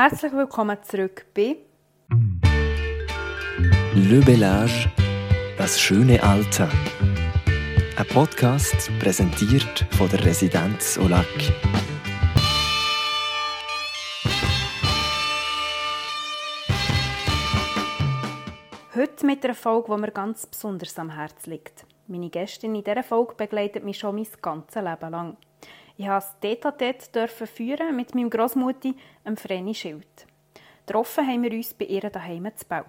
Herzlich willkommen zurück bei Le Bellage, das schöne Alter. Ein Podcast präsentiert von der Residenz Olac. Heute mit einer Folge, die mir ganz besonders am Herzen liegt. Meine Gästin in dieser Folge begleitet mich schon mein ganzes Leben lang. Ich durfte es dürfen führen mit meinem Großmutti, dem Vreni Schild. Getroffen haben wir uns bei ihr daheim zu Belp.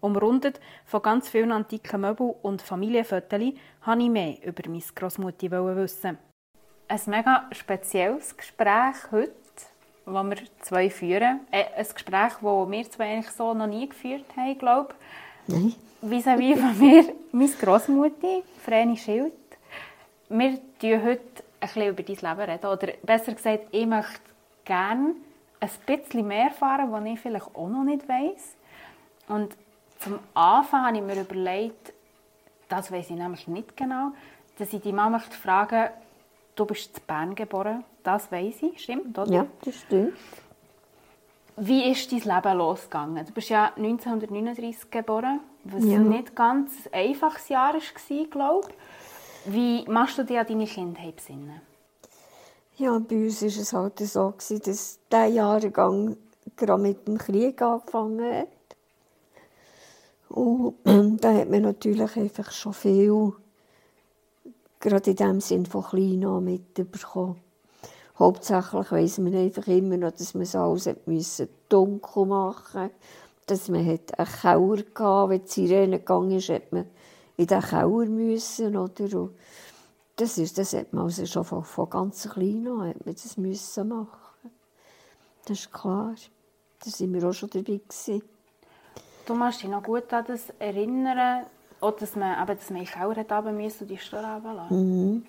Umrundet von ganz vielen antiken Möbeln und Familienfotos wollte ich mehr über meine Großmutti wissen. Ein mega spezielles Gespräch heute, das wir zwei führen. Äh, ein Gespräch, das wir zwei eigentlich so noch nie geführt haben, glaube ich. Nein. Vis-à-vis von mir, meine Großmutti, Vreni Schild. Wir reden heute ein bisschen über dein Leben reden. Oder besser gesagt, ich möchte gerne ein bisschen mehr erfahren, was ich vielleicht auch noch nicht weiß. Und zum Anfang habe ich mir überlegt, das weiß ich nämlich nicht genau, dass ich die Mama möchte fragen, du bist in Bern geboren, das weiß ich, stimmt, oder? Ja, das stimmt. Wie ist dein Leben losgegangen? Du bist ja 1939 geboren, was Ja. nicht ganz ein einfaches Jahr war, glaube ich. Wie machst du dich an deine Kindheit besinnen? Ja, bei uns war es halt so, dass dieser Jahrgang gerade mit dem Krieg angefangen hat. Und da hat man natürlich einfach schon viel, gerade in dem Sinn von klein an mitbekommen. Hauptsächlich weiss man einfach immer noch, dass man es alles müssen dunkel machen musste. Dass man einen Keller hatte, wenn die Sirene gegangen ist, hat man in den Keller müssen, oder? Und das, ist, das hat man also schon von, von ganz klein an hat man das müssen machen. Das ist klar. Da sind wir auch schon dabei gewesen. Du musst dich noch gut an das erinnern, auch dass man, eben, dass man in den Keller hat runter musste und die Steuer runterlassen.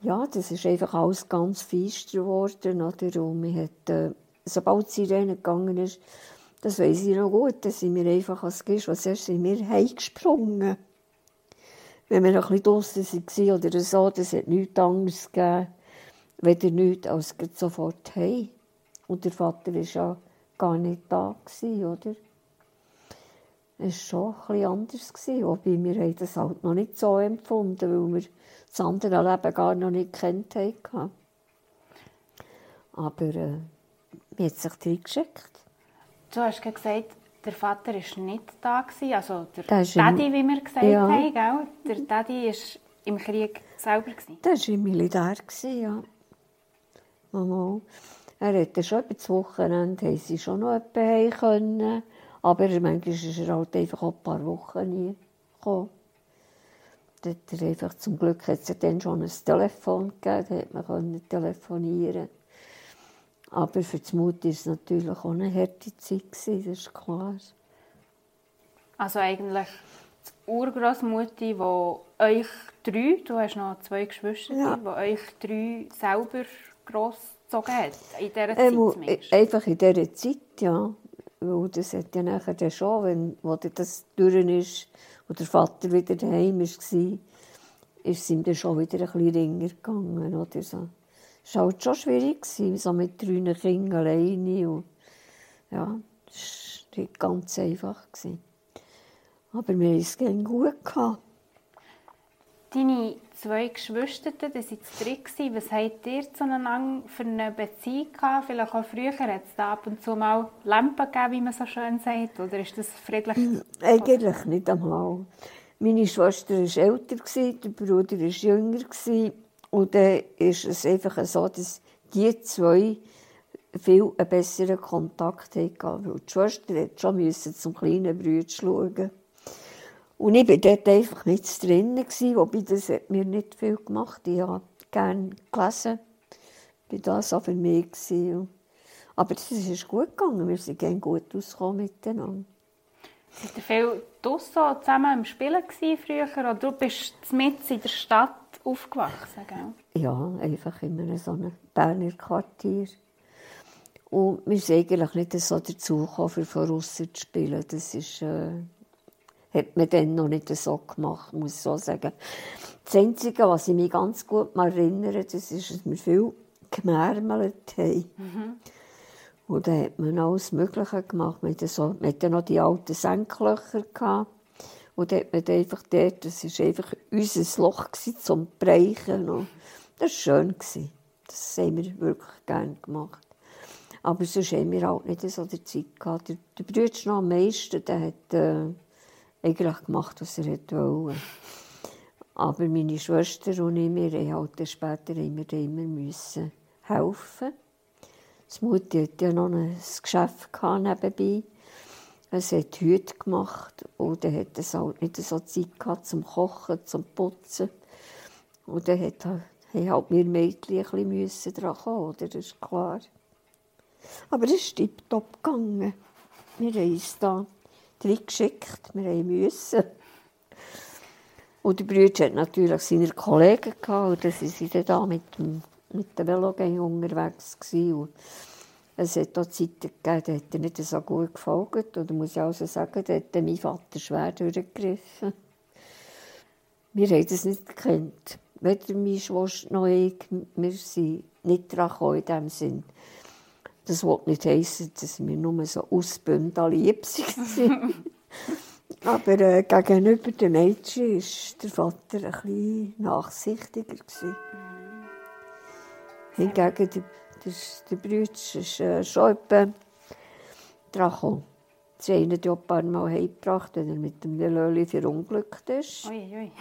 Ja, das ist einfach alles ganz feister geworden, oder? Und man hat, äh, sobald die Sirene gegangen ist, das weiss ich noch gut, da sind wir einfach als Gist, was erst sind wir heimgesprungen. Wenn wir noch ein bisschen draussen waren oder so, das hat nichts anderes gegeben, weder nichts als sofort heim. Und der Vater war ja gar nicht da, oder? Es war schon bisschen anders, wobei wir haben das halt noch nicht so empfunden, weil wir das andere Leben gar noch nicht kennt haben. Aber äh, man hat sich reingeschickt. Du hast gesagt, der Vater war nicht da, gewesen, also der Der Daddy, wie wir gesagt Ja. haben. Gell? Der Daddy war im Krieg selber. Gewesen. Das war im Militär, gewesen, ja. Mama. Er hatte schon das Wochenende haben sie schon noch etwa können. Aber manchmal ist er halt einfach auch ein paar Wochen nie gekommen. Er einfach, zum Glück hat es ja dann schon ein Telefon gegeben, da hat man telefonieren. Aber für die Mutter war es natürlich auch eine harte Zeit, das ist klar. Also eigentlich die Urgroßmutter, die euch drei, du hast noch zwei Geschwister, Ja. die euch drei selber grossgezogen hat. In dieser Zeit Ähm, zumindest. einfach in dieser Zeit, ja. Weil das hat ja nachher dann schon, wenn wo das durch ist und der Vater wieder daheim war, ist es ihm dann schon wieder ein bisschen ringer gegangen. Oder so. Es war halt schon schwierig, so mit drei Kindern alleine. Und, ja, das war nicht ganz einfach. Gewesen. Aber wir hatten es gut. Gehabt. Deine zwei Geschwister, das waren gewesen. Was habt ihr zueinander für eine Beziehung gehabt? Vielleicht auch früher hat es da ab und zu mal Lampen gegeben, wie man so schön sagt. Oder ist das friedlich? Eigentlich nicht einmal. Meine Schwester war älter, der Bruder war jünger. Und dann ist es einfach so, dass die zwei viel einen besseren Kontakt hatten. Weil die Schwester musste schon zum kleinen Bruder schauen. Und ich war dort einfach drinnen, gewesen, wobei das hat mir nicht viel gemacht. Ich habe gerne gelesen. Ich war das auch für mich. Aber es ist gut gegangen. Wir sind gerne gut ausgekommen miteinander. Seid ihr viel draussen zusammen im Spielen früher? Oder du bist mitten in der Stadt aufgewachsen, gell? Ja, einfach in einem so einem Berner Quartier. Und wir sind eigentlich nicht so dazu gekommen, für von aussen zu spielen. Das ist, äh, hat man dann noch nicht so gemacht, muss ich so sagen. Das Einzige, was ich mich ganz gut mal erinnere, das ist, dass wir viel gemärmelt haben. Und dann hat man alles Mögliche gemacht. Man hatte, so, man hatte noch die alten Senklöcher. Gehabt. Und dann hat einfach dort, das war einfach unser Loch zum Breichen. Und das war schön. Das haben wir wirklich gerne gemacht. Aber sonst haben wir halt nicht so die Zeit gehabt. Der, der Bruder am meisten, der hat äh, eigentlich gemacht, was er wollte. Aber meine Schwester und ich, wir halt später immer, immer müssen helfen. Das Mutti hatte ja noch ein Geschäft nebenbei. Es hat Hüte gemacht und dann hat es halt nicht so Zeit gehabt zum Kochen, zum Putzen. Und dann haben halt wir Mädchen ein bisschen daran kommen, oder? das ist klar. Aber es ist tiptop gegangen. Wir haben uns da geschickt, wir mussten. Und der Bruder hat natürlich seine Kollegen gehabt, und dann waren sie da mit dem, mit dem Velogang unterwegs gewesen. Und es hat auch Zeiten gegeben, da hat er nicht so gut gefolgt. Oder muss ich also sagen, da hat mein Vater schwer durchgegriffen. Wir haben das nicht gekannt. Weder mein Schwester noch ich, wir sind nicht daran in diesem Sinn. Das wollte nicht heissen, dass wir nur so ausbündel lieb waren. Aber äh, gegenüber den Mädchen war der Vater ein bisschen nachsichtiger. Mhm. Hingegen der, der, Bruder ist äh, schon etwa dran gekommen. Sie haben ihn ein paar Mal heimgebracht, wenn er mit dem Löli verunglückt ist. Ui, ui.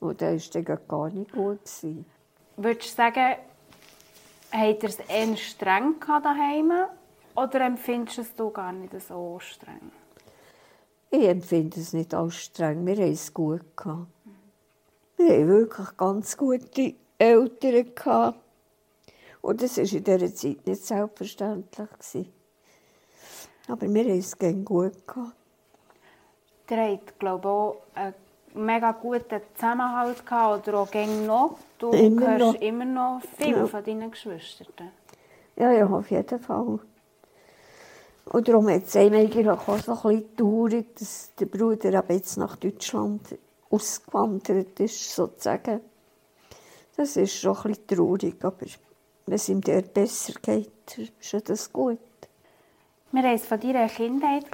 Und der war dann gar nicht gut. Würdest du sagen, habt ihr es eher streng daheim oder empfindest du es gar nicht so streng? Ich empfinde es nicht als streng. Wir haben es gut gehabt. Wir haben wirklich ganz gute Eltern. Und das war in dieser Zeit nicht selbstverständlich. Aber wir haben es gut gehabt. Ihr habt, glaube ich, auch einen mega guten Zusammenhalt gehabt, oder auch noch. Du immer hörst noch. immer noch viel ja. von deinen Geschwistern. Ja, ja, auf jeden Fall. Und darum hat es einem eigentlich auch so ein bisschen traurig, dass der Bruder jetzt nach Deutschland ausgewandert ist, sozusagen. Das ist schon ein bisschen traurig, aber wenn es ihm dort besser geht, ist das gut. Wir haben es von deiner Kindheit.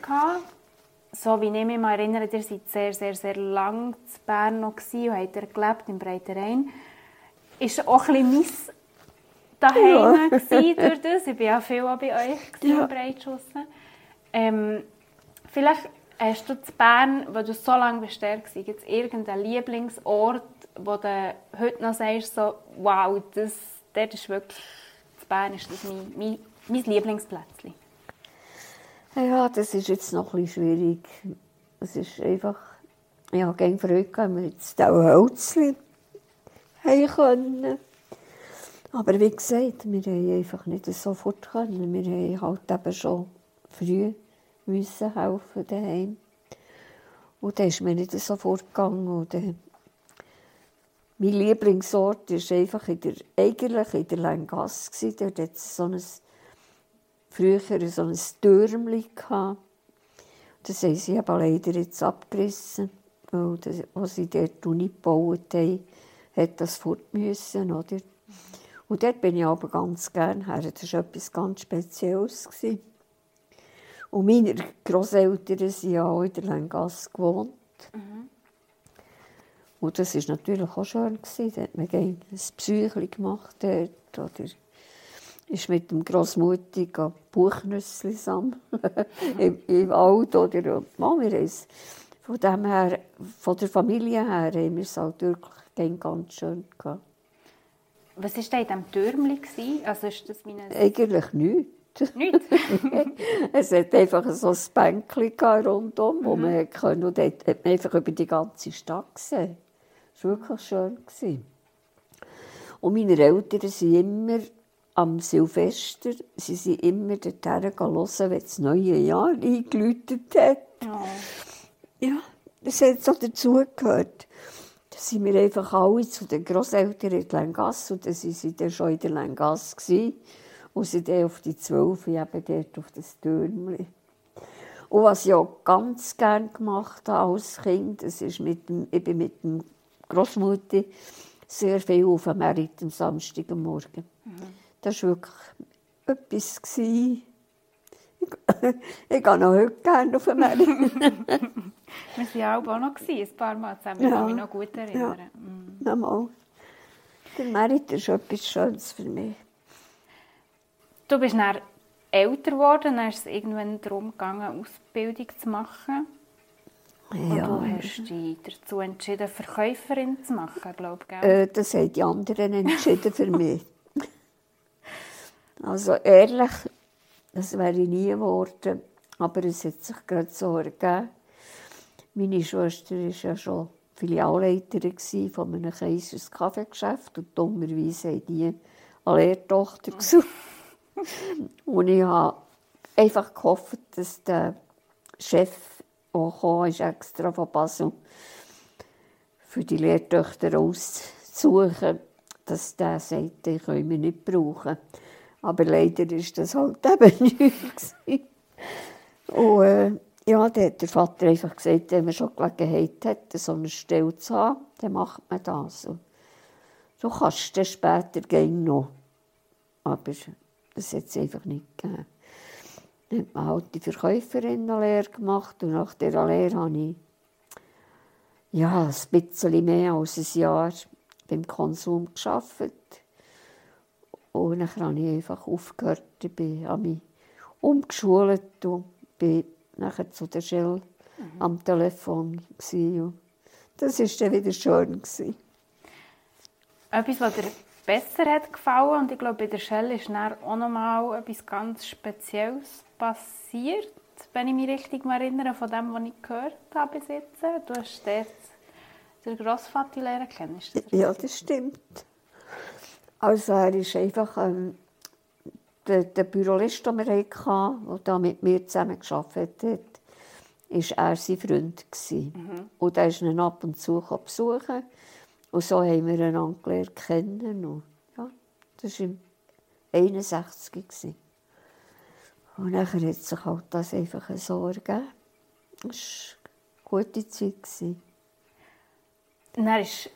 So wie ich mich mal erinnere, ihr seid sehr, sehr, sehr lang in Bern noch und habt gelebt im Breiterein. Ist auch ein bisschen daheim ja. durch das. Ich war ja viel auch bei euch ja. im Breitschussen. Ähm, vielleicht hast du zu Bern, wo du so lange warst, gibt es irgendeinen Lieblingsort, wo du heute noch sagst, so, wow, das, das ist wirklich, zu Bern ist das mein, mein, mein Lieblingsplätzchen? Ja, das ist jetzt noch ein bisschen schwierig. Es ist einfach, ich habe gerne Freude wenn wir jetzt auch Hölzchen haben können. Aber wie gesagt, wir haben einfach nicht sofort können. Wir haben halt eben schon früh müssen helfen daheim. Und dann ist mir nicht sofort gegangen. Und dann mein Lieblingsort war einfach in der, eigentlich in der Lengasse. Dort hatte es so ein, früher so ein Türmchen. Das haben sie aber leider jetzt abgerissen. Weil das, als sie dort gebaut haben, hat das fort müssen, oder? Und dort bin ich aber ganz gerne her. Das war etwas ganz Spezielles. Und meine Großeltern sind ja auch in der Lengasse gewohnt. Mhm. Und das war natürlich auch schön. Da hat man ein Psyche gemacht dort. Oder ist mit dem Grossmutti Buchnüsse sammeln. Im, Im Wald. Oder, Mann, wir von, dem her, von der Familie her haben wir es halt wirklich ganz schön gehabt. Was war da in diesem Türmchen? Also ist das meine... Eigentlich nichts. Nichts? es hat einfach so ein Bänkchen rundum, wo mhm. man konnte. Und dort hat man einfach über die ganze Stadt gesehen. Das war wirklich schön. Und meine Eltern sind immer am Silvester, sie sind immer dorthin hören, wenn das neue Jahr eingeläutet hat. Oh. Ja, das hat so dazugehört. Da sind wir einfach alle zu den Großeltern in Langasse und dann waren sie dann schon in der gewesen, und sie dann auf die Zwölf, eben dort auf das Türmchen. Und was ich auch ganz gerne gemacht habe als Kind, das ist mit dem, ich bin mit dem Großmutter sehr viel auf dem Merit am Samstagmorgen. Mhm. Das war wirklich etwas. Gewesen. ich gehe noch heute gerne auf den Merit. Wir waren auch noch, ein paar Mal zusammen, ich Ja. kann mich noch gut erinnern. Ja. Mm. Nochmal. Der Merit ist etwas Schönes für mich. Du bist dann älter geworden, dann ist es irgendwann darum gegangen, Ausbildung zu machen. Und Ja. du hast dich dazu entschieden, Verkäuferin zu machen, glaube ich. Äh, das haben die anderen entschieden für mich. Also ehrlich, das wäre ich nie geworden. Aber es hat sich gerade so ergeben. Meine Schwester war ja schon Filialleiterin von einem Kaisers Kaffeegeschäft und dummerweise haben die eine Lehrtochter gesucht. und ich habe einfach gehofft, dass der Chef, kam, ist extra von Basel für die Lehrtöchter auszusuchen, dass der sagt, den können wir nicht brauchen. Aber leider ist das halt eben nicht. gewesen. Und äh, ja, dann hat der Vater einfach gesagt, wenn man schon Gelegenheit hat, so eine Stelle zu haben, dann macht man das. Und du kannst dann später gehen noch. Aber das hat es einfach nicht gegeben. Dann hat man halt die Verkäuferinnenlehre gemacht und nach dieser Lehre habe ich ja, ein bisschen mehr als ein Jahr beim Konsum gearbeitet. Und dann habe ich einfach aufgehört, ich bin, habe mich umgeschult und bin nachher zu der Shell am Telefon. Gewesen. Das war dann wieder schön. Gewesen. Etwas, was besser hat gefallen und ich glaube, bei der Shell ist dann auch nochmal etwas ganz Spezielles passiert, wenn ich mich richtig erinnere, von dem, was ich gehört habe bis jetzt. Du hast dort den Grossvater lernen kennen, das Ja, das stimmt. Also er ist einfach ähm, der, der Bürolist, den wir hatten, der da mit mir zusammen gearbeitet hat, ist er sein Freund. Gewesen. Und er ist ihn ab und zu besuchen. Und so haben wir einander gelernt kennen. Und, ja, das war im 61. Gewesen. Und nachher hat sich halt das einfach so ergeben. Das war eine gute Zeit. Dann ist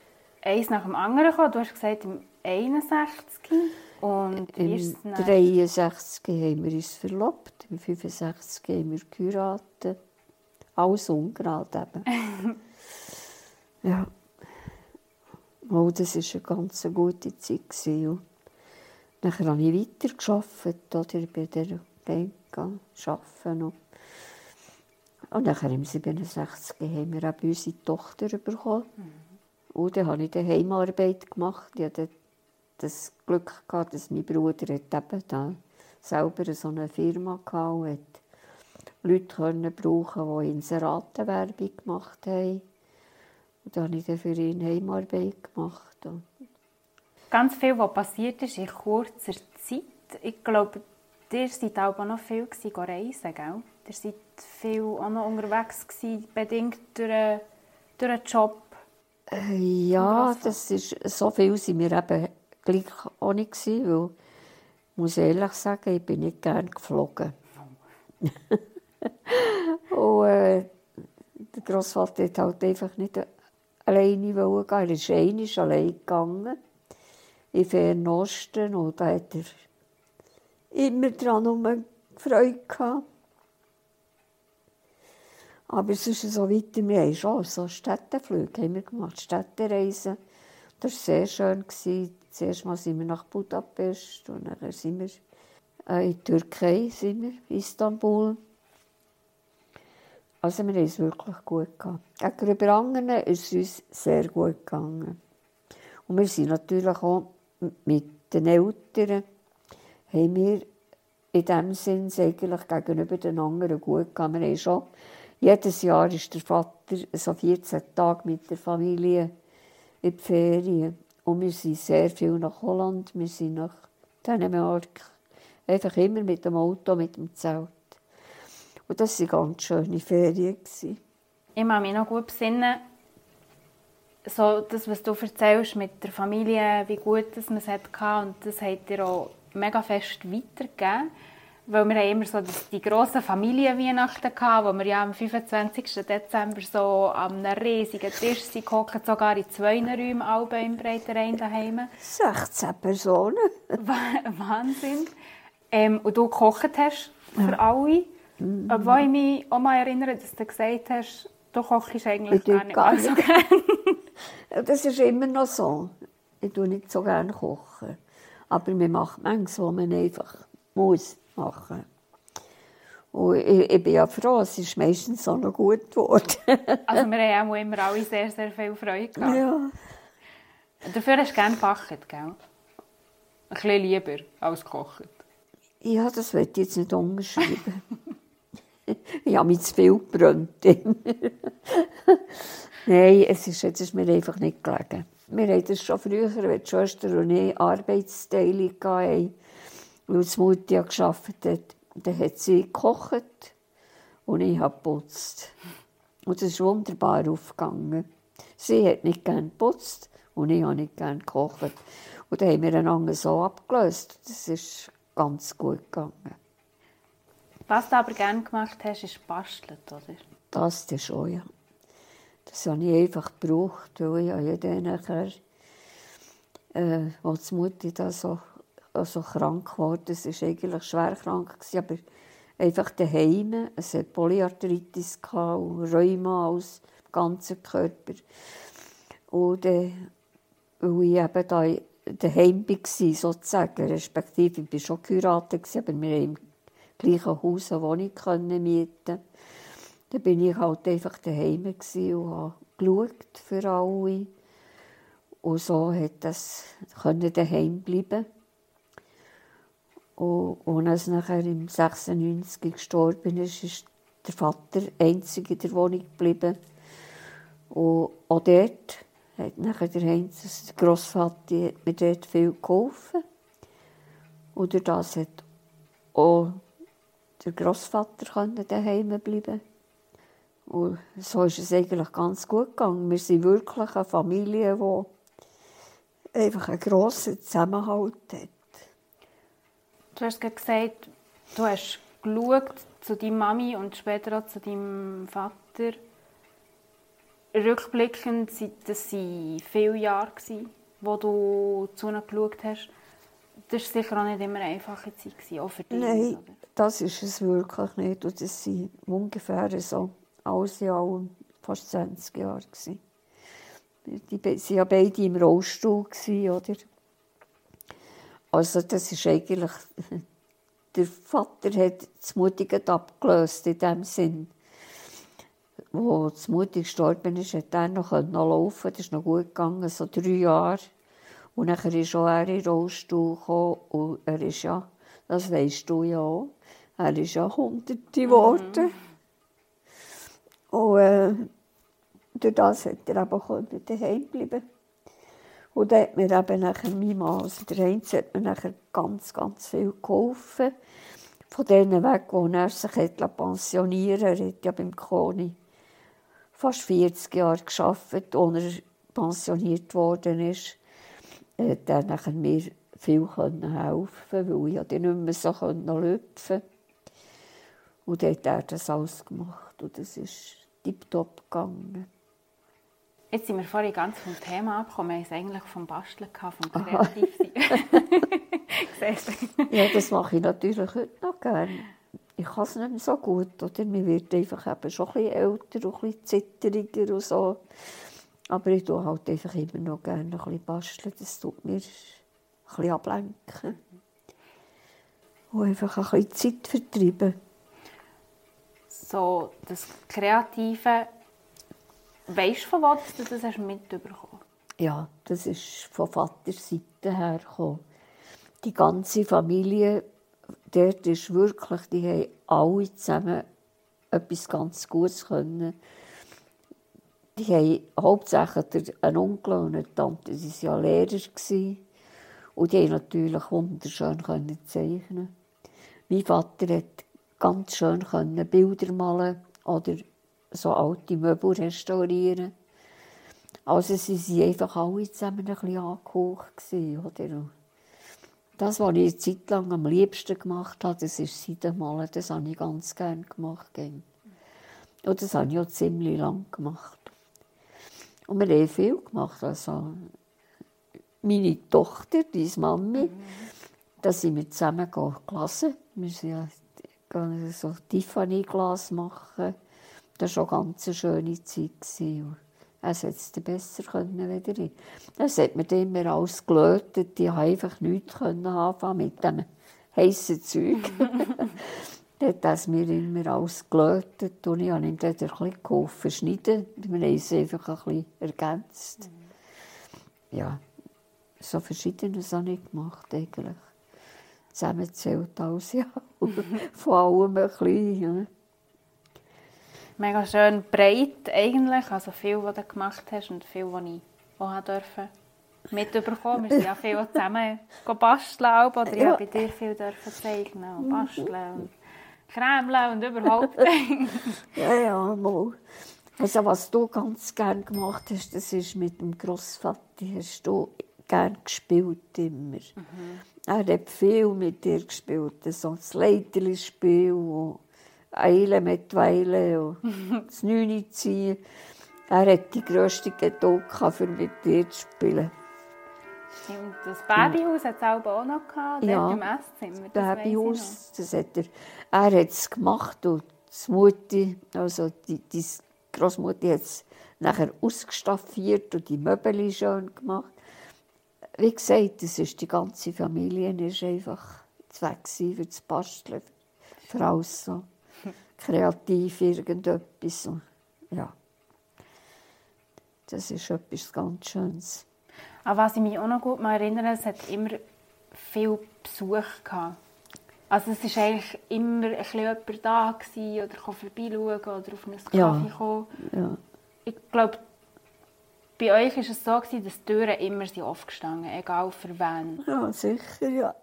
eins nach dem anderen gekommen. Du hast gesagt, im 61. Und Im es dann? 63 haben wir uns verlobt, im 65 haben wir geheiratet. Alles ungerade eben. ja. Oh, das war eine ganz gute Zeit. Und nachher habe ich weitergearbeitet, oder bei der Bank arbeiten. Und, und nachher im 67 haben wir auch unsere Tochter bekommen. Und dann habe ich dann Heimarbeit gemacht. Ich hatte das Glück gehabt, dass mein Bruder hat eben da selber so eine Firma hatte und Leute können brauchen, die Inseratenwerbung gemacht haben. Und dann habe ich dann für ihn Heimarbeit gemacht. Ganz viel, was passiert ist in kurzer Zeit. Ich glaube, ihr seid auch noch viel reisen, gell? Ihr seid viel auch noch unterwegs gewesen, bedingt durch, einen- durch einen Job. Äh, Ja, das ist, so viel sind wir eben gleich auch nicht gewesen, weil, ich muss ehrlich sagen, ich bin nicht gerne geflogen. und äh, der Grossvater hat halt einfach nicht alleine gehen. Er ist einmal allein gegangen, in Fernosten, und da hat er immer dran um Freude gehabt. Aber sonst so weiter, wir haben schon so Städteflüge haben wir gemacht, Städtereisen. Das war sehr schön. Zuerst mal sind wir nach Budapest und dann sind wir äh, in die Türkei, sind wir, Istanbul. Also wir haben es wirklich gut gehabt. Gegenüber anderen ist es uns sehr gut gegangen. Und wir sind natürlich auch mit den Eltern, haben wir in dem Sinn eigentlich gegenüber den anderen gut gegangen. Wir haben schon, jedes Jahr ist der Vater so 14 Tage mit der Familie in die Ferien. Und wir sind sehr viel nach Holland, wir sind nach Dänemark. Einfach immer mit dem Auto, mit dem Zelt. Und das waren ganz schöne Ferien. Ich kann mich noch gut besinnen, so das, was du erzählst mit der Familie, wie gut das man es hatte. Und das hat dir auch mega fest weitergegeben. Weil wir haben immer so die grossen Familienweihnachten hatten, wo wir ja am 25. Dezember so an einem riesigen Tisch gehockt, sogar in zwei Räumen alle im Breiterein daheim. 16 Personen. Wa- Wahnsinn. Ähm, und du gekocht hast für alle. Mhm. Obwohl ich mich auch mal erinnere, dass du gesagt hast, du kochst eigentlich Ich gar nicht gar so gerne. Das ist immer noch so. Ich tue nicht so gerne kochen. Aber man macht manches, was man einfach muss machen. Und ich, ich bin ja froh, es ist meistens auch noch gut geworden. Also wir haben auch immer alle sehr, sehr viel Freude gehabt. ja. Dafür hast du gerne gebacken, gell? Ein bisschen lieber als gekocht. ja, das ich jetzt nicht unterschreiben. ich habe mich zu viel gebrannt. Nein, es ist, jetzt ist mir einfach nicht gelegen. Wir haben das schon früher, wenn die Schwester und ich Arbeitsteilung hatten, weil die Mutti ja gearbeitet hat. Dann hat sie gekocht und ich habe geputzt. Und das ist wunderbar aufgegangen. Sie hat nicht gerne geputzt und ich habe nicht gerne gekocht. Und dann haben wir einander so abgelöst. Das ist ganz gut gegangen. Was du aber gerne gemacht hast, ist basteln, oder? Das dann schon, ja. Das habe ich einfach gebraucht, weil ich ja dann nachher, äh, als die Mutti da so, so krank geworden ist, war eigentlich schwer krank, gewesen, aber einfach daheim. Es hatte Polyarthritis und Rheuma aus dem ganzen Körper. Und äh, weil ich eben da daheim war, sozusagen, respektive ich war schon geheiratet, aber wir haben gleichen Haus eine Wohnung können mieten Dann bin ich halt einfach daheim und habe geschaut für alle. Und so hat das können daheim bleiben. Und, und als nachher im 96 gestorben ist, ist der Vater einzig in der Wohnung geblieben. Und auch dort hat nachher der Heinz, der Grossvater, mir dort viel geholfen. Und das hat auch der Grossvater können daheim bleiben. Und so ist es eigentlich ganz gut gegangen. Wir sind wirklich eine Familie, die einfach einen grossen Zusammenhalt hat. Du hast gesagt, du hast geschaut zu deiner Mami und später auch zu deinem Vater. Rückblickend sind das viele Jahre, wo du zu ihnen geschaut hast. Das war sicher auch nicht immer eine einfache Zeit, auch für dich. Nein, oder? das ist es wirklich nicht. Und das waren ungefähr so alles in allem fast 20 Jahre. gewesen. Die waren ja beide im Rollstuhl, oder? Also das ist eigentlich... Der Vater hat das Mutti gerade abgelöst, in dem Sinn. Wo das Mutti gestorben ist, hat er noch noch laufen Das ist noch gut gegangen, so drei Jahre. Und dann ist auch er in den Rollstuhl gekommen. Und er ist ja, das weisst du ja auch, er ist ja Hunderte geworden. Und äh, durch das hat er eben können daheim bleiben Und dann hat mir eben nachher mein Mann, also der Heinz, hat mir nachher ganz, ganz viel geholfen. Von denen weg, wo er sich hat pensionieren lassen. Er hat ja beim Koni fast 40 Jahre gearbeitet, als er pensioniert worden ist. Hat er nachher mir viel können helfen weil ich ja dann nicht mehr so lüpfen konnte. Und dann hat er das alles gemacht und das ist tiptop gegangen. Jetzt sind wir vorhin ganz vom Thema abgekommen. Wir haben es eigentlich vom Basteln, vom Kreativsein. Ja, das mache ich natürlich heute noch gerne. Ich kann es nicht mehr so gut, oder? Man wird einfach eben schon ein bisschen älter und ein bisschen zitteriger und so. Aber ich tue halt einfach immer noch gerne ein bisschen basteln. Das tut mir ein bisschen ablenken. Und einfach ein bisschen Zeit vertreiben. So, das Kreative, weißt du, von wo du das hast mitbekommen Ja, das ist von Vaters Seite her gekommen. Die ganze Familie, dort ist wirklich, die haben alle zusammen etwas ganz Gutes können. Die haben hauptsächlich einen Onkel und eine Tante, die waren ja Lehrer. Und die haben natürlich wunderschön zeichnen. Mein Vater hat ganz schön Bilder malen oder so alte Möbel restaurieren. Also sie waren einfach alle zusammen ein bisschen Das, was ich eine Zeit lang am liebsten gemacht habe, das ist Seidenmalen. Das habe ich ganz gerne gemacht. Und das habe ich auch ziemlich lang gemacht. Und wir haben viel gemacht. Also, meine Tochter, die Mami, da sind wir zusammen gelesen. Wir gehe so Tiffany-Glas machen. Das war schon ganz eine schöne Zeit. Es hätte es besser können wieder ich. Das hat mir immer alles gelötet. Ich konnte einfach nichts anfangen mit dem heissen Zeug. Dann hat es mir immer alles gelötet und ich habe ihm dann ein bisschen geholfen schneiden. Wir haben es einfach ein bisschen ergänzt. Ja, so Verschiedenes habe ich gemacht eigentlich. Zusammenzählt alles, ja. Von allem ein bisschen, ja. Mega schön breit eigentlich, also viel, was du gemacht hast und viel, was ich auch durfte mitbekommen. Wir sind ja viel zusammen basteln oder ich Ja. habe bei dir viel dürfen zeigen und basteln krämeln und überhaupt. Ja, ja, mal. Also, was du ganz gern gemacht hast, das ist mit dem Grossvater, hast du gern gespielt immer. Er hat viel mit dir gespielt, so das Leiterli-Spiel und Eile mit Weile und das Neune ziehen. Er hat die grösste Geduld für mit dir zu spielen. Das Babyhaus hat es auch noch gehabt, Ja, im Esszimmer. das Babyhaus, das hat er, er hat es gemacht und die Mutti, also die, die Großmutti hat es nachher ausgestaffiert und die Möbel schön gemacht. Wie gesagt, das ist die ganze Familie ist einfach weg für das Basteln, für alles so kreativ irgendetwas. und Ja, das ist etwas ganz Schönes. An was ich mich auch noch gut mal erinnere, es hat immer viel Besuch gehabt. Also es war eigentlich immer ein bisschen jemand da gewesen, oder vorbeischauen oder auf einen Kaffee Ja. kommen. Ja. Ich glaube, bei euch war es so, gewesen, dass die Türen immer sind offen gestanden, egal für wen. ja, sicher, ja.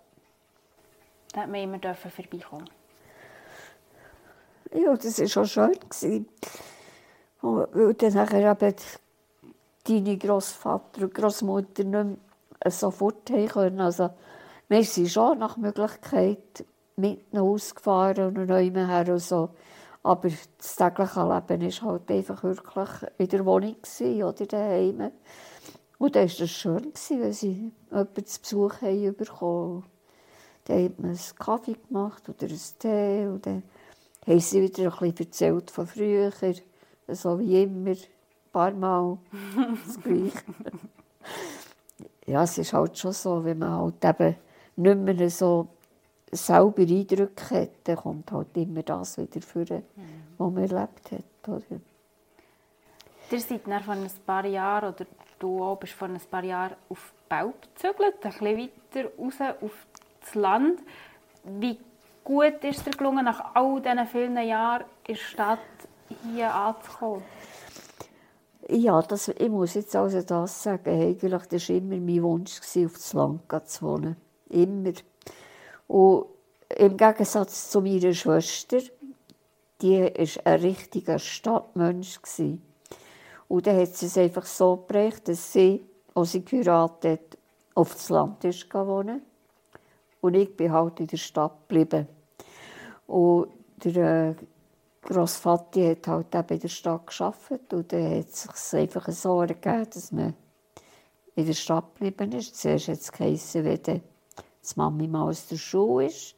Da hat man immer vorbeikommen. Ja, das war schon schön. gewesen. Und Weil dann nachher eben deine Großvater und Großmutter nicht sofort haben können. Also, wir sind schon nach Möglichkeit mit ihnen ausgefahren und neu her und so. Aber das tägliche Leben war halt einfach wirklich in der Wohnung oder daheim. Und dann war das schön, wenn sie jemanden zu Besuch haben bekommen. Dann hat man einen Kaffee gemacht oder einen Tee und dann haben sie wieder ein bisschen erzählt von früher, so wie immer, ein paar Mal das Gleiche. ja, es ist halt schon so, wenn man halt eben nicht mehr so selber Eindrücke hat, dann kommt halt immer das wieder vor, was man erlebt hat. Oder? Ihr seid dann vor ein paar Jahren, oder du auch, bist vor ein paar Jahren auf Belp gezügelt, ein bisschen weiter raus auf das Land. Wie gut ist es dir gelungen, nach all diesen vielen Jahren in der Stadt hier anzukommen? Ja, das, ich muss jetzt also das sagen, eigentlich, das war immer mein Wunsch, auf das Land zu wohnen. Immer. Und im Gegensatz zu meiner Schwester, die war ein richtiger Stadtmensch. Und dann hat sie es einfach so geprägt, dass sie, als sie geheiratet hat, auf das Land ist wohnen. Und ich bin halt in der Stadt geblieben. Und der Grossvater hat halt eben in der Stadt gearbeitet und dann hat es sich einfach so ergeben, dass man in der Stadt geblieben ist. Zuerst hat es geheissen, wenn die Mami mal aus der Schule ist,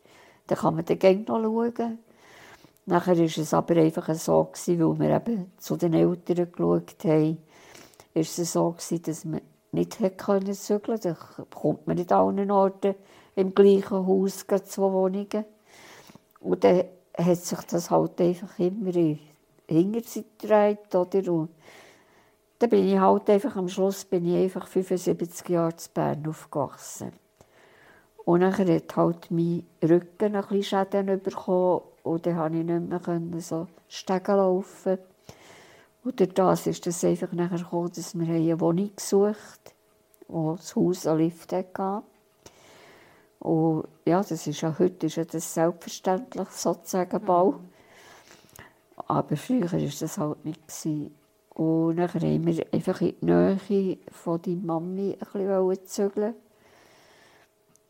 dann kann man dann gerne noch schauen. Nachher war es aber einfach so, gewesen, weil wir eben zu den Eltern geschaut haben, ist es so, gewesen, dass man nicht können zügeln konnte. Da kommt man nicht an allen Orten im gleichen Haus zwei Wohnungen. Und dann hat sich das halt einfach immer in sich gedreht, oder? Und dann bin ich halt einfach, am Schluss bin ich einfach 75 Jahre zu Bern aufgewachsen. Und dann hat halt mein Rücken ein bisschen Schäden bekommen und dann konnte ich nicht mehr so Stegen laufen. Und durch das ist es einfach nachher gekommen, dass wir eine Wohnung gesucht haben, wo das Haus einen Lift hatte. Und ja, das ist ja, heute ist ja das selbstverständlich sozusagen Bau. Aber früher war das halt nicht. Gewesen. Und dann haben wir einfach in die Nähe von deiner Mami ein bisschen zügeln.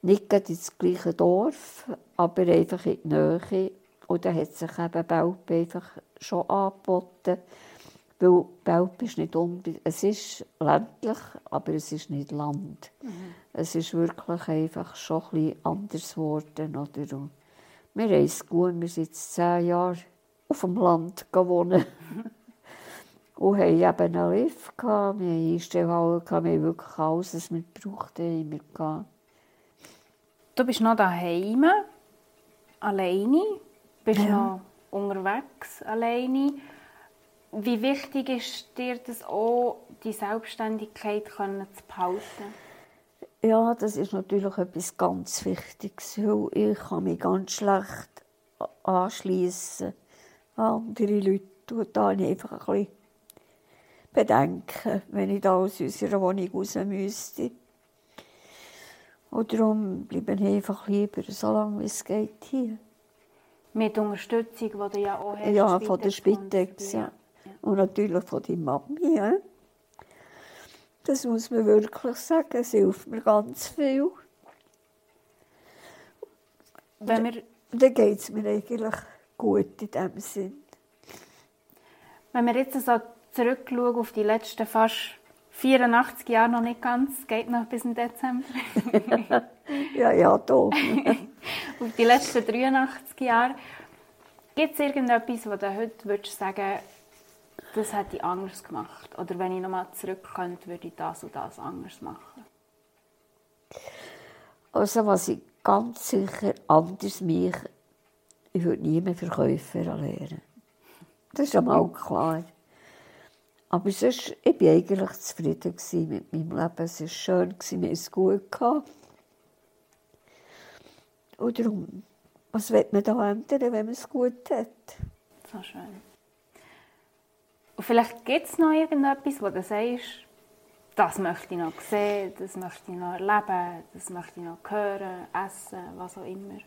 Nicht gerade ins gleiche Dorf, aber einfach in die Nähe. Und dann hat sich eben Belp einfach schon angeboten. Weil Belp ist nicht unbedingt, es ist ländlich, aber es ist nicht Land. Es ist wirklich einfach schon ein bisschen anders geworden. Oder? Und Wir haben es gut, wir sind jetzt zehn Jahre auf dem Land gewohnt. und haben eben einen Lift, gehabt, wir haben Einstellhallen, wir haben wirklich alles, was wir brauchten, Du bist noch daheim, alleine, bist ja. noch unterwegs, alleine. Wie wichtig ist dir das auch, die Selbstständigkeit zu behalten? Ja, das ist natürlich etwas ganz Wichtiges, ich kann mich ganz schlecht anschließen an andere Leute. Und da einfach ein bisschen Bedenken, wenn ich da aus unserer Wohnung raus müsste. Und darum bleibe ich einfach lieber so lange wie es geht hier. Mit Unterstützung, die du ja auch hast. Ja, von der Spitex, ja. ja. Und natürlich von deiner Mami. Ja. Das muss man wirklich sagen. Es hilft mir ganz viel. Wenn wir dann geht es mir eigentlich gut in diesem Sinn. Wenn wir jetzt so zurückschauen auf die letzten fast 84 Jahre, noch nicht ganz, geht noch bis im Dezember. ja, ja, da. auf die letzten 83 Jahre. Gibt es irgendetwas, wo du heute würdest sagen das hätte ich anders gemacht? Oder wenn ich nochmal zurück könnte, würde ich das und das anders machen? Also was ich ganz sicher anders mich, ich würde nie mehr Verkäufer lernen. Das ist einmal klar. Aber sonst, ich war eigentlich zufrieden mit meinem Leben. Es war schön, wir hatten es gut. Und darum, was wird man da ändern, wenn man es gut hat? So schön. Und vielleicht gibt es noch irgendetwas, wo du sagst, das möchte ich noch sehen, das möchte ich noch erleben, das möchte ich noch hören, essen, was auch immer?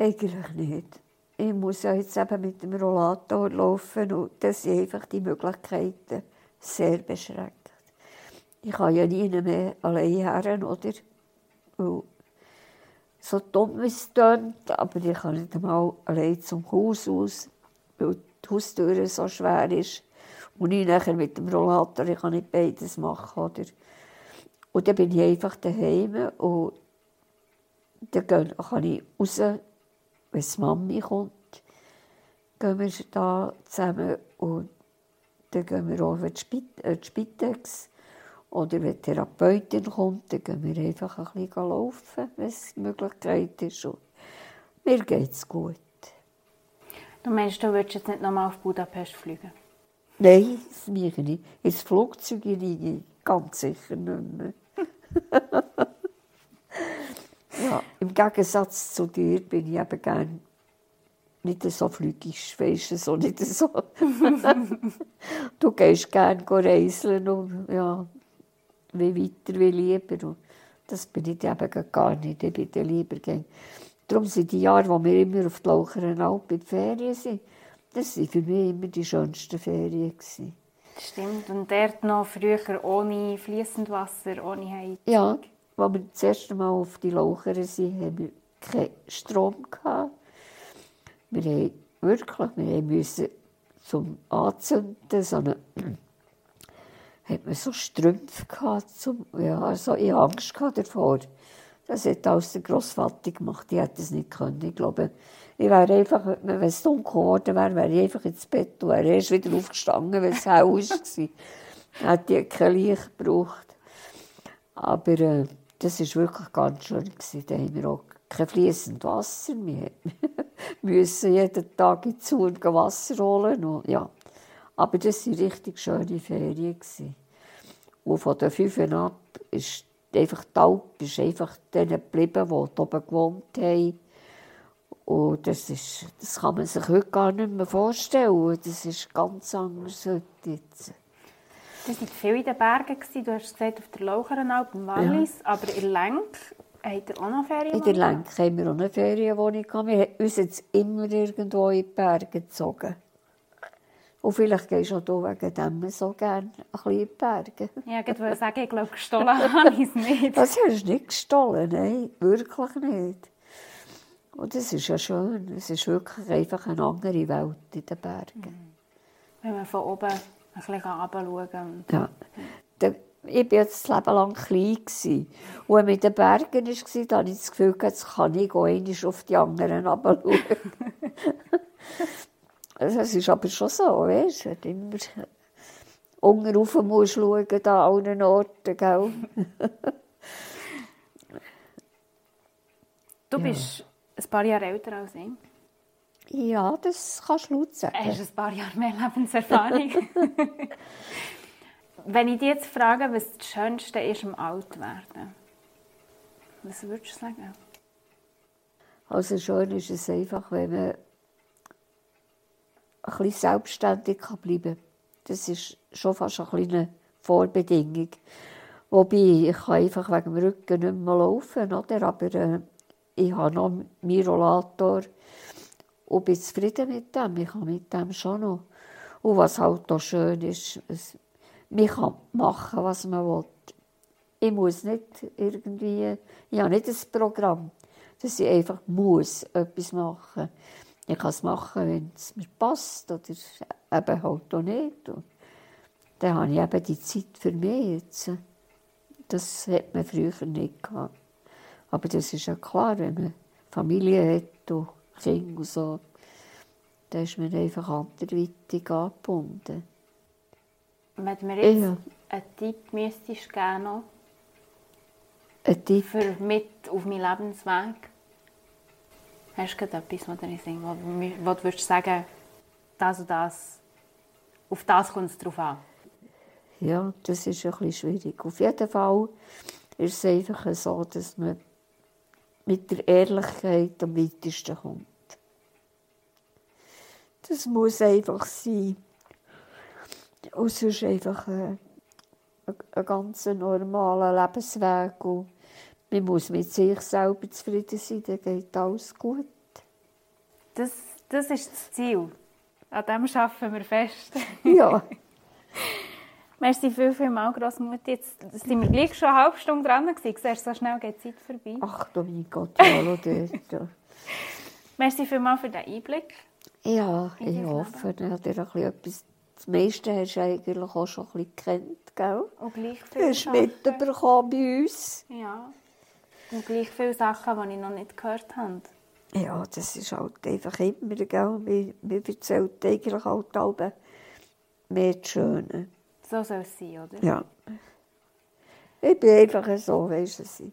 Eigentlich nicht. Ich muss ja jetzt eben mit dem Rollator laufen und das sind einfach die Möglichkeiten sehr beschränkt. Ich kann ja nie mehr allein her, oder? Und so dumm es klingt, aber ich kann nicht einmal allein zum Haus aus, weil die Haustür so schwer ist. Und ich nachher mit dem Rollator, ich kann nicht beides machen. Oder? Und dann bin ich einfach daheim und dann kann ich raus, wenn die Mami kommt, gehen wir da zusammen und dann gehen wir auch auf die äh, Spitex. Oder wenn die Therapeutin kommt, dann gehen wir einfach ein bisschen laufen, wenn es die Möglichkeit ist. Und mir geht es gut. Du meinst, du würdest jetzt nicht nochmal auf Budapest fliegen? Nein, das mache ich nicht. Ins Flugzeug ich ganz sicher nicht mehr. ja, Im Gegensatz zu dir bin ich eben gerne nicht so flügig, weißt du, so nicht so. du gehst gerne reisen und ja, wie weiter, wie lieber. Und das bin ich eben gar nicht. Ich bin lieber gerne Darum sind die Jahre, wo wir immer auf der Laucheren Alp in die Ferien sind, das waren für mich immer die schönsten Ferien. Gewesen. Stimmt. Und dort noch früher ohne fließend Wasser, ohne Heizung. Ja, als wir das erste Mal auf die Laucheren sind, haben wir keinen Strom. Gehabt. Wir haben wirklich, wir mussten zum Anzünden so eine hat man so Strümpfe gehabt, zum, ja, also ich hatte Angst davor. Das hat alles der Grossvater gemacht. Ich hätte es nicht können. Ich glaube, ich wäre einfach, wenn es dunkel geworden wäre, wäre ich einfach ins Bett und wäre erst wieder aufgestanden, weil es hell war. Dann hätte ich kein Licht gebraucht. Aber äh, das war wirklich ganz schön. Gewesen. Da haben wir auch kein fließendes Wasser. Wir mussten jeden Tag in Zu und Wasser holen. Und, ja. Aber das waren richtig schöne Ferien. Und von den fünf ab ist einfach die Alp ist einfach denen geblieben, die oben gewohnt haben. Und das, ist, das kann man sich heute gar nicht mehr vorstellen. Das ist ganz anders heute jetzt. Das waren viele in den Bergen. Du hast gesagt, auf der Laucherenalp im Wallis, ja. aber in Lenk habt ihr auch noch Ferien? In der Lenk haben wir auch eine Ferienwohnung. Wir haben uns jetzt immer irgendwo in die Berge gezogen. Und vielleicht gehst du auch wegen dem so gerne ein bisschen in die Berge. Ja, ich würde sagen, ich glaube, gestohlen habe ich es nicht. Das hast du nicht gestohlen, nein, wirklich nicht. Und das ist ja schön. Es ist wirklich einfach eine andere Welt in den Bergen. Wenn man von oben ein bisschen kann. Ja. Ich war jetzt das Leben lang klein. Und wenn man in den Bergen war, hatte ich das Gefühl, jetzt kann ich einmal auf die anderen herabschauen. das ist aber schon so, weißt du, immer unten rauf musst schauen, da an allen Orten, gell? du bist ein paar Jahre älter als ich. Ja, das kannst du laut sagen. Hast ein paar Jahre mehr Lebenserfahrung. Wenn ich dich jetzt frage, was das Schönste ist am Altwerden, was würdest du sagen? Also schön ist es einfach, wenn man ein bisschen selbstständig bleiben kann. Das ist schon fast eine kleine Vorbedingung. Wobei, ich kann einfach wegen dem Rücken nicht mehr laufen, oder? aber äh, ich habe noch meinen Rollator und bin zufrieden mit dem. Ich habe mit dem schon noch. Und was halt auch schön ist, es, man kann machen, was man will. Ich muss nicht irgendwie, ich habe nicht ein Programm, dass ich einfach muss etwas machen Ich kann es machen, wenn es mir passt oder eben halt auch nicht. Und dann habe ich eben die Zeit für mich jetzt. Das hat man früher nicht gehabt. Aber das ist ja klar, wenn man Familie hat und Kinder und so, dann ist man einfach anderweitig angebunden. Wenn du mir jetzt ja. einen Tipp müsstest geben noch, ein Tipp? für mit auf meinen Lebensweg, hast du etwas, was dir Sinn, wo, du würdest sagen, das und das, auf das kommt es drauf an? Ja, das ist ein bisschen schwierig. Auf jeden Fall ist es einfach so, dass man mit der Ehrlichkeit am weitesten kommt. Das muss einfach sein. Und sonst einfach ein, ein ganz normaler Lebensweg. Und man muss mit sich selber zufrieden sein, dann geht alles gut. Das, das ist das Ziel. An dem arbeiten wir fest. Ja. Merci viel, viel mal, Grossmutter. Jetzt sind wir gleich schon eine halbe Stunde dran gewesen. Siehst so schnell geht die Zeit vorbei. Ach du mein Gott, ja, dort. Merci viel mal für den Einblick. Ja, ich hoffe, er hat dir ein bisschen etwas... Das meiste hast du eigentlich auch schon ein bisschen gekannt, gell? Und gleich viele Hast du mitbekommen bei uns. Ja. Und gleich viele Sachen, die ich noch nicht gehört habe. Ja, das ist halt einfach immer, gell? Wir, wir erzählen eigentlich halt alle mehr das Schöne. So soll es sein, oder? Ja. Ich bin einfach so, weißt du.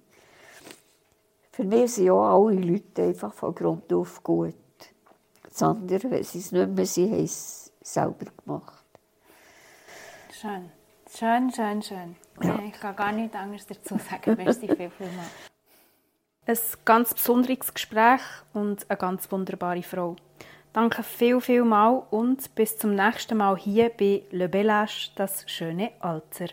Für mich sind ja alle Leute einfach von Grund auf gut. Das andere, wenn sie es nicht mehr sind, haben es selber gemacht. Schön. Schön, schön, schön. Ja. Ich kann gar nichts anderes dazu sagen. Merci viel, viel mal. Ein ganz besonderes Gespräch und eine ganz wunderbare Frau. Danke viel, viel mal und bis zum nächsten Mal hier bei Le Bellage, das schöne Alter.